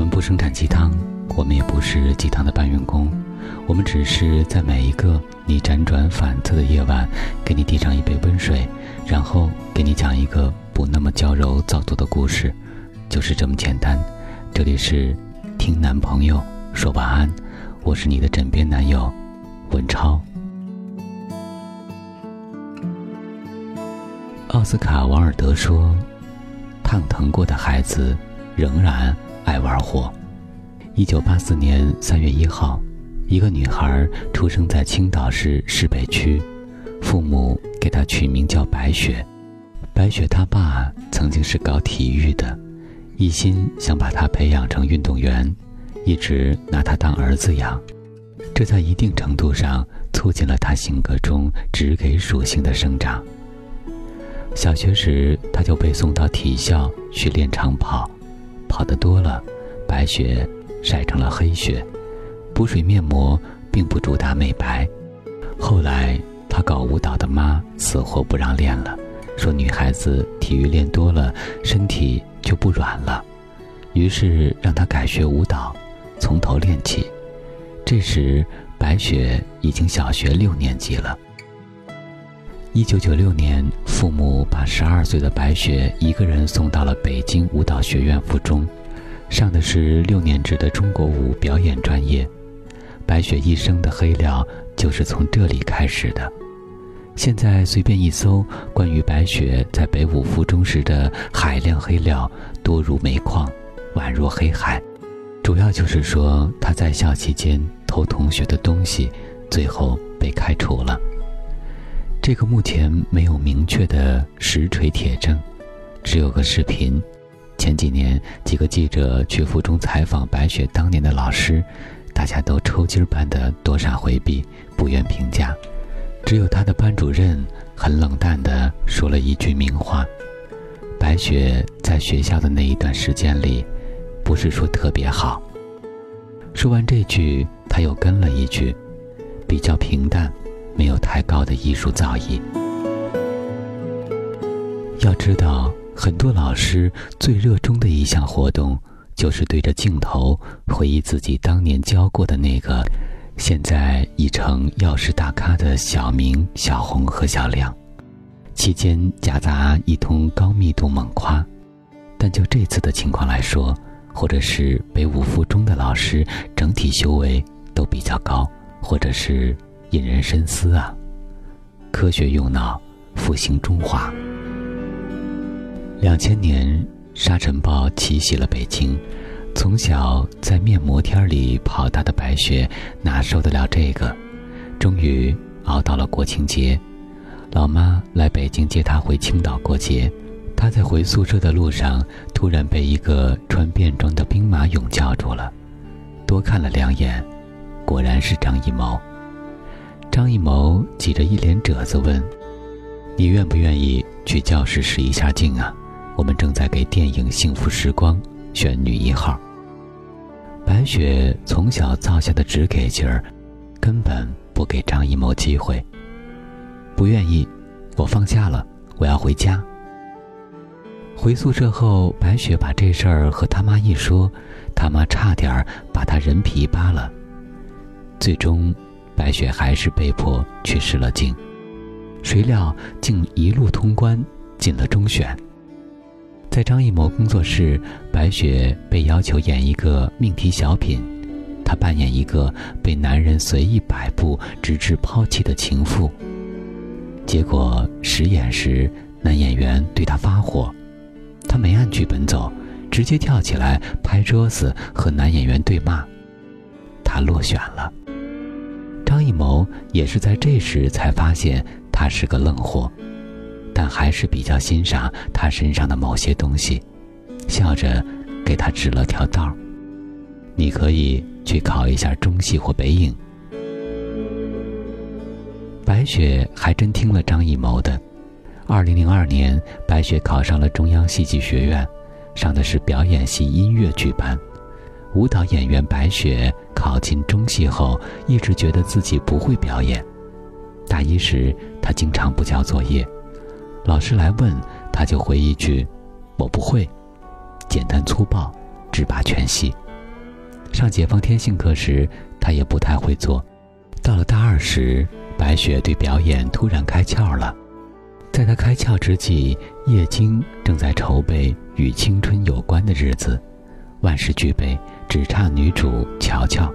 我们不生产鸡汤，我们也不是鸡汤的搬运工，我们只是在每一个你辗转反侧的夜晚，给你递上一杯温水，然后给你讲一个不那么娇柔造作的故事，就是这么简单。这里是听男朋友说晚安，我是你的枕边男友文超。奥斯卡·王尔德说：“烫疼过的孩子，仍然爱玩火。”一九八四年三月一号，一个女孩出生在青岛市市北区，父母给她取名叫白雪。白雪她爸曾经是搞体育的，一心想把她培养成运动员，一直拿她当儿子养，这在一定程度上促进了她性格中只给属性的生长。小学时，他就被送到体校去练长跑，跑得多了，白雪晒成了黑雪，补水面膜并不主打美白。后来，他搞舞蹈的妈死活不让练了，说女孩子体育练多了，身体就不软了，于是让他改学舞蹈，从头练起。这时，白雪已经小学六年级了。一九九六年，父母把十二岁的白雪一个人送到了北京舞蹈学院附中，上的是六年制的中国舞表演专业。白雪一生的黑料就是从这里开始的。现在随便一搜，关于白雪在北舞附中时的海量黑料多如煤矿，宛若黑海，主要就是说她在校期间偷同学的东西，最后被开除了。这个目前没有明确的实锤铁证，只有个视频。前几年几个记者去附中采访白雪当年的老师，大家都抽筋般的躲闪回避，不愿评价。只有他的班主任很冷淡地说了一句名话：“白雪在学校的那一段时间里，不是说特别好。”说完这句，他又跟了一句：“比较平淡。”没有太高的艺术造诣。要知道，很多老师最热衷的一项活动，就是对着镜头回忆自己当年教过的那个，现在已成药师大咖的小明、小红和小亮，期间夹杂一通高密度猛夸。但就这次的情况来说，或者是北五附中的老师整体修为都比较高，或者是。引人深思啊！科学用脑，复兴中华。两千年沙尘暴奇袭了北京，从小在面膜天里跑大的白雪哪受得了这个？终于熬到了国庆节，老妈来北京接她回青岛过节。她在回宿舍的路上，突然被一个穿便装的兵马俑叫住了，多看了两眼，果然是张艺谋。张艺谋挤着一脸褶子问：“你愿不愿意去教室试一下镜啊？我们正在给电影《幸福时光》选女一号。”白雪从小造下的只给劲儿，根本不给张艺谋机会。不愿意，我放假了，我要回家。回宿舍后，白雪把这事儿和他妈一说，他妈差点把她人皮扒了。最终。白雪还是被迫去试了镜，谁料竟一路通关，进了中选。在张艺谋工作室，白雪被要求演一个命题小品，她扮演一个被男人随意摆布直至抛弃的情妇。结果实演时，男演员对她发火，她没按剧本走，直接跳起来拍桌子和男演员对骂，她落选了。张艺谋也是在这时才发现他是个愣货，但还是比较欣赏他身上的某些东西，笑着给他指了条道你可以去考一下中戏或北影。”白雪还真听了张艺谋的。二零零二年，白雪考上了中央戏剧学院，上的是表演系音乐剧班。舞蹈演员白雪考进中戏后，一直觉得自己不会表演。大一时，她经常不交作业，老师来问，她就回一句：“我不会。”简单粗暴，直拔全戏。上解放天性课时，她也不太会做。到了大二时，白雪对表演突然开窍了。在她开窍之际，叶京正在筹备与青春有关的日子，万事俱备，只差女主乔乔。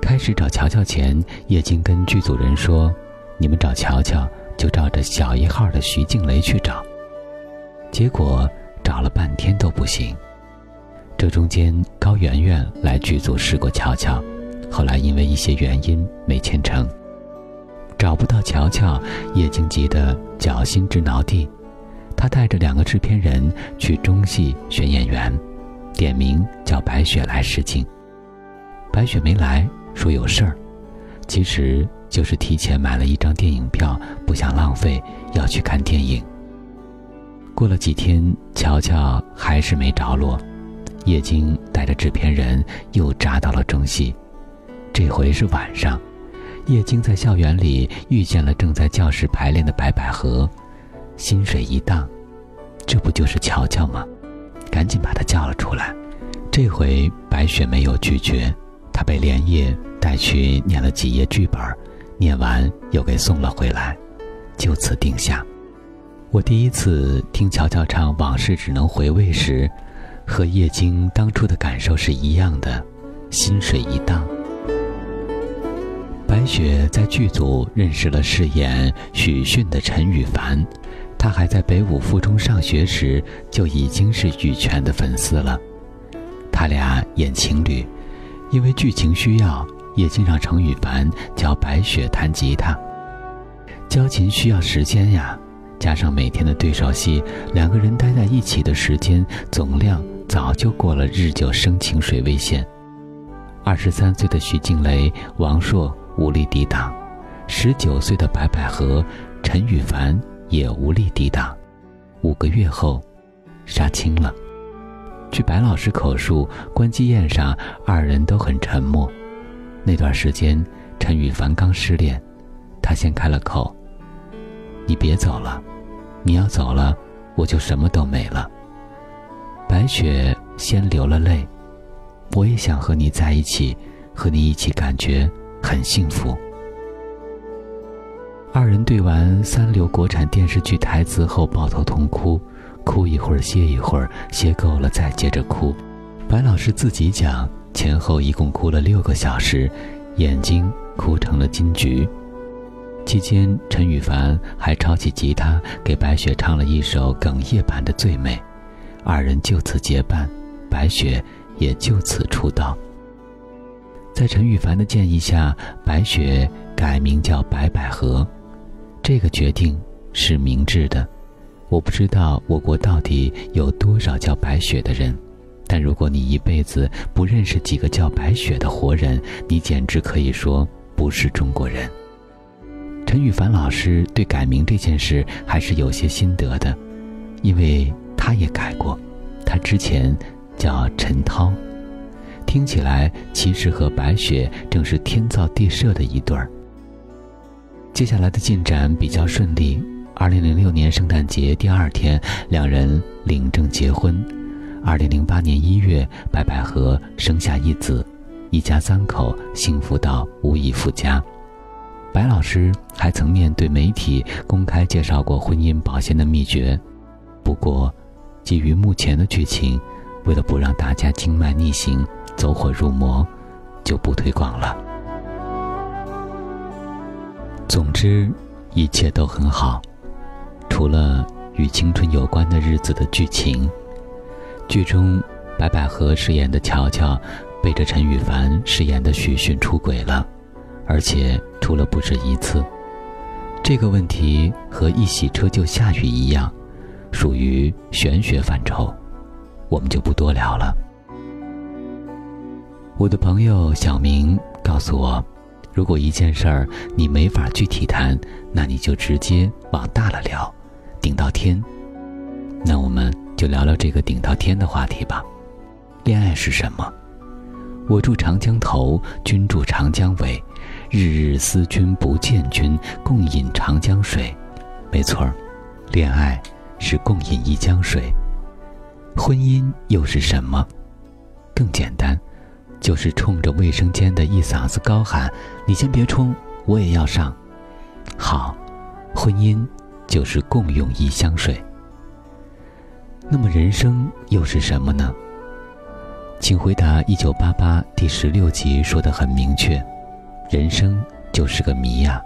开始找乔乔前，叶京跟剧组人说：“你们找乔乔，就照着小一号的徐静蕾去找。”结果找了半天都不行。这中间，高圆圆来剧组试过乔乔，后来因为一些原因没签成。找不到乔乔，叶京急得脚心直挠地。他带着两个制片人去中戏选演员，点名叫白雪来试镜。白雪没来，说有事儿，其实就是提前买了一张电影票，不想浪费，要去看电影。过了几天，乔乔还是没着落，叶京带着制片人又扎到了中戏，这回是晚上。叶京在校园里遇见了正在教室排练的白百合，心水一荡，这不就是乔乔吗？赶紧把他叫了出来。这回白雪没有拒绝，她被连夜带去念了几页剧本，念完又给送了回来，就此定下。我第一次听乔乔唱《往事只能回味》时，和叶京当初的感受是一样的，心水一荡。白雪在剧组认识了饰演许逊的陈羽凡，他还在北舞附中上学时就已经是羽泉的粉丝了。他俩演情侣，因为剧情需要，也经常陈羽凡教白雪弹吉他。交情需要时间呀，加上每天的对手戏，两个人待在一起的时间总量早就过了日久生情水位线。二十三岁的徐静蕾、王朔。无力抵挡，十九岁的白百合，陈羽凡也无力抵挡。五个月后，杀青了。据白老师口述，关机宴上二人都很沉默。那段时间，陈羽凡刚失恋，他先开了口：“你别走了，你要走了，我就什么都没了。”白雪先流了泪：“我也想和你在一起，和你一起感觉。”很幸福。二人对完三流国产电视剧台词后抱头痛哭，哭一会儿歇一会儿，歇够了再接着哭。白老师自己讲，前后一共哭了六个小时，眼睛哭成了金桔。期间，陈羽凡还抄起吉他给白雪唱了一首哽咽版的《最美》，二人就此结伴，白雪也就此出道。在陈羽凡的建议下，白雪改名叫白百合，这个决定是明智的。我不知道我国到底有多少叫白雪的人，但如果你一辈子不认识几个叫白雪的活人，你简直可以说不是中国人。陈羽凡老师对改名这件事还是有些心得的，因为他也改过，他之前叫陈涛。听起来其实和白雪正是天造地设的一对儿。接下来的进展比较顺利。二零零六年圣诞节第二天，两人领证结婚。二零零八年一月，白百合生下一子，一家三口幸福到无以复加。白老师还曾面对媒体公开介绍过婚姻保鲜的秘诀，不过，基于目前的剧情，为了不让大家经脉逆行。走火入魔，就不推广了。总之，一切都很好，除了与青春有关的日子的剧情。剧中，白百合饰演的乔乔，背着陈羽凡饰演的许逊出轨了，而且出了不止一次。这个问题和一洗车就下雨一样，属于玄学范畴，我们就不多聊了。我的朋友小明告诉我，如果一件事儿你没法具体谈，那你就直接往大了聊，顶到天。那我们就聊聊这个顶到天的话题吧。恋爱是什么？我住长江头，君住长江尾，日日思君不见君，共饮长江水。没错儿，恋爱是共饮一江水。婚姻又是什么？更简单。就是冲着卫生间的一嗓子高喊：“你先别冲，我也要上。”好，婚姻就是共用一箱水。那么人生又是什么呢？请回答一九八八第十六集说的很明确：人生就是个谜呀，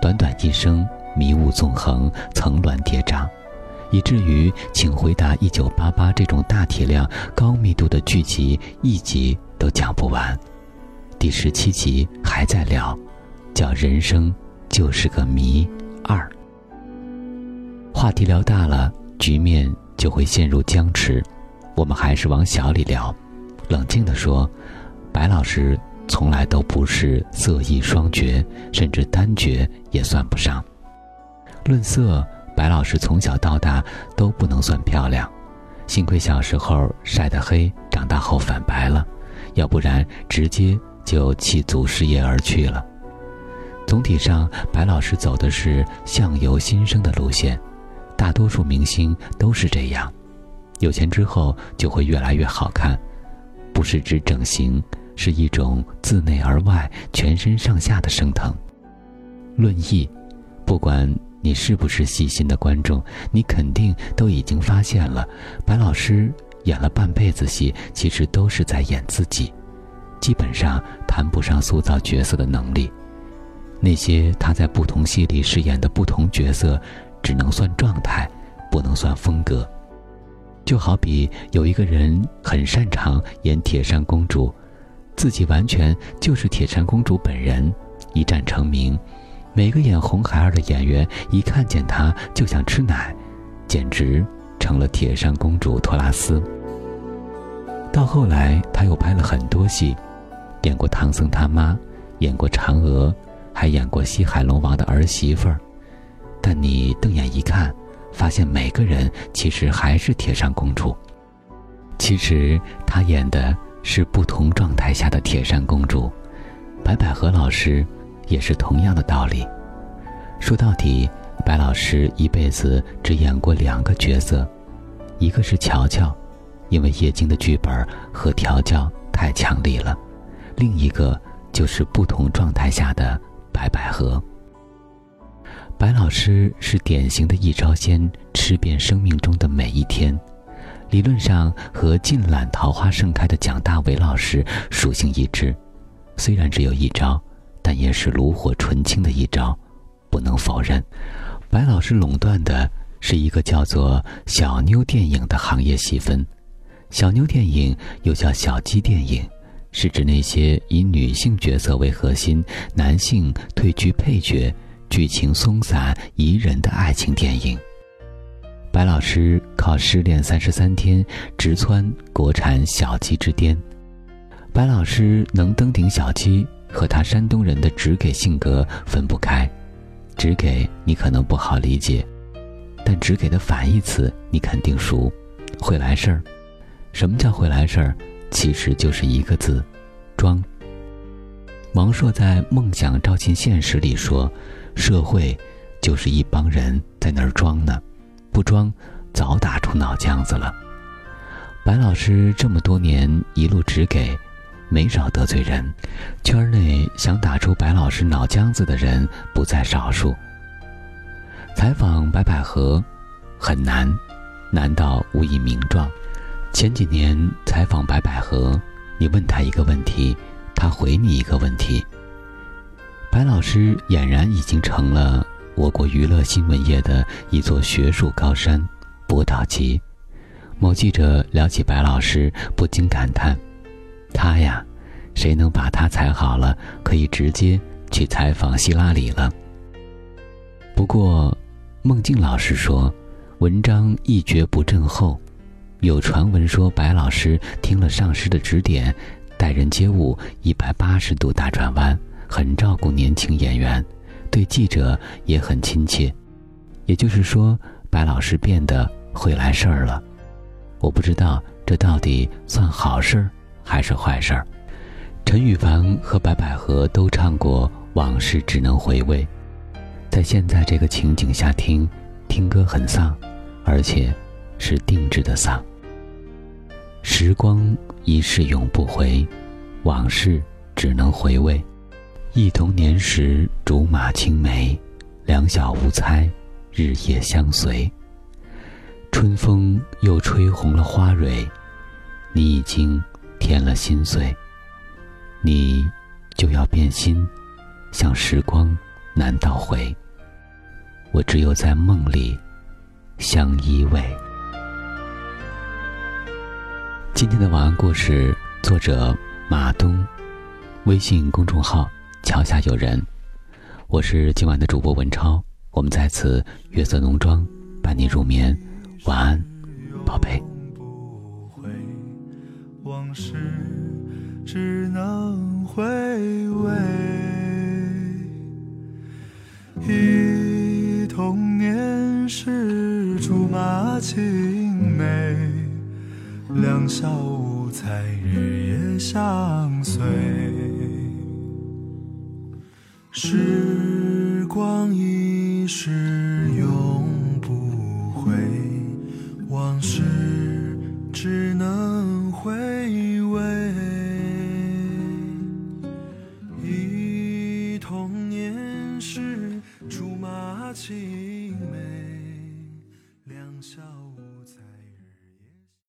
短短一生，迷雾纵横，层峦叠嶂。以至于，请回答一九八八这种大体量、高密度的剧集，一集都讲不完。第十七集还在聊，叫“人生就是个谜二”。话题聊大了，局面就会陷入僵持。我们还是往小里聊，冷静地说，白老师从来都不是色艺双绝，甚至单绝也算不上。论色。白老师从小到大都不能算漂亮，幸亏小时候晒得黑，长大后反白了，要不然直接就弃祖师爷而去了。总体上，白老师走的是相由心生的路线，大多数明星都是这样，有钱之后就会越来越好看，不是指整形，是一种自内而外、全身上下的升腾。论艺，不管。你是不是细心的观众？你肯定都已经发现了，白老师演了半辈子戏，其实都是在演自己，基本上谈不上塑造角色的能力。那些他在不同戏里饰演的不同角色，只能算状态，不能算风格。就好比有一个人很擅长演铁扇公主，自己完全就是铁扇公主本人，一战成名。每个演红孩儿的演员一看见他就想吃奶，简直成了铁扇公主托拉斯。到后来，他又拍了很多戏，演过唐僧他妈，演过嫦娥，还演过西海龙王的儿媳妇儿。但你瞪眼一看，发现每个人其实还是铁扇公主。其实他演的是不同状态下的铁扇公主。白百合老师。也是同样的道理。说到底，白老师一辈子只演过两个角色，一个是乔乔，因为叶京的剧本和调教太强力了；另一个就是不同状态下的白百合。白老师是典型的一招鲜，吃遍生命中的每一天，理论上和尽揽桃花盛开的蒋大为老师属性一致，虽然只有一招。但也是炉火纯青的一招，不能否认。白老师垄断的是一个叫做“小妞电影”的行业细分。小妞电影又叫小鸡电影，是指那些以女性角色为核心、男性退居配角、剧情松散宜人的爱情电影。白老师靠《失恋三十三天》直窜国产小鸡之巅。白老师能登顶小鸡。和他山东人的只给性格分不开，只给你可能不好理解，但只给的反义词你肯定熟，会来事儿。什么叫会来事儿？其实就是一个字，装。王朔在《梦想照进现实》里说：“社会就是一帮人在那儿装呢，不装早打出脑浆子了。”白老师这么多年一路只给。没少得罪人，圈内想打出白老师脑浆子的人不在少数。采访白百合很难，难到无以名状。前几年采访白百合，你问他一个问题，他回你一个问题。白老师俨然已经成了我国娱乐新闻业的一座学术高山，博导级。某记者聊起白老师，不禁感叹。他呀，谁能把他采好了，可以直接去采访希拉里了。不过，孟静老师说，文章一蹶不振后，有传闻说白老师听了上师的指点，待人接物一百八十度大转弯，很照顾年轻演员，对记者也很亲切。也就是说，白老师变得会来事儿了。我不知道这到底算好事儿。还是坏事儿。陈羽凡和白百合都唱过《往事只能回味》，在现在这个情景下听，听歌很丧，而且是定制的丧。时光一逝永不回，往事只能回味。忆童年时竹马青梅，两小无猜，日夜相随。春风又吹红了花蕊，你已经添了心碎。你就要变心，像时光难倒回。我只有在梦里相依偎。今天的晚安故事，作者马东，微信公众号。桥下有人，我是今晚的主播文超，我们在此月色浓妆伴你入眠，晚安，宝贝。往事只能回味，忆童年时竹马青梅，两小无猜，日夜相随。时光一逝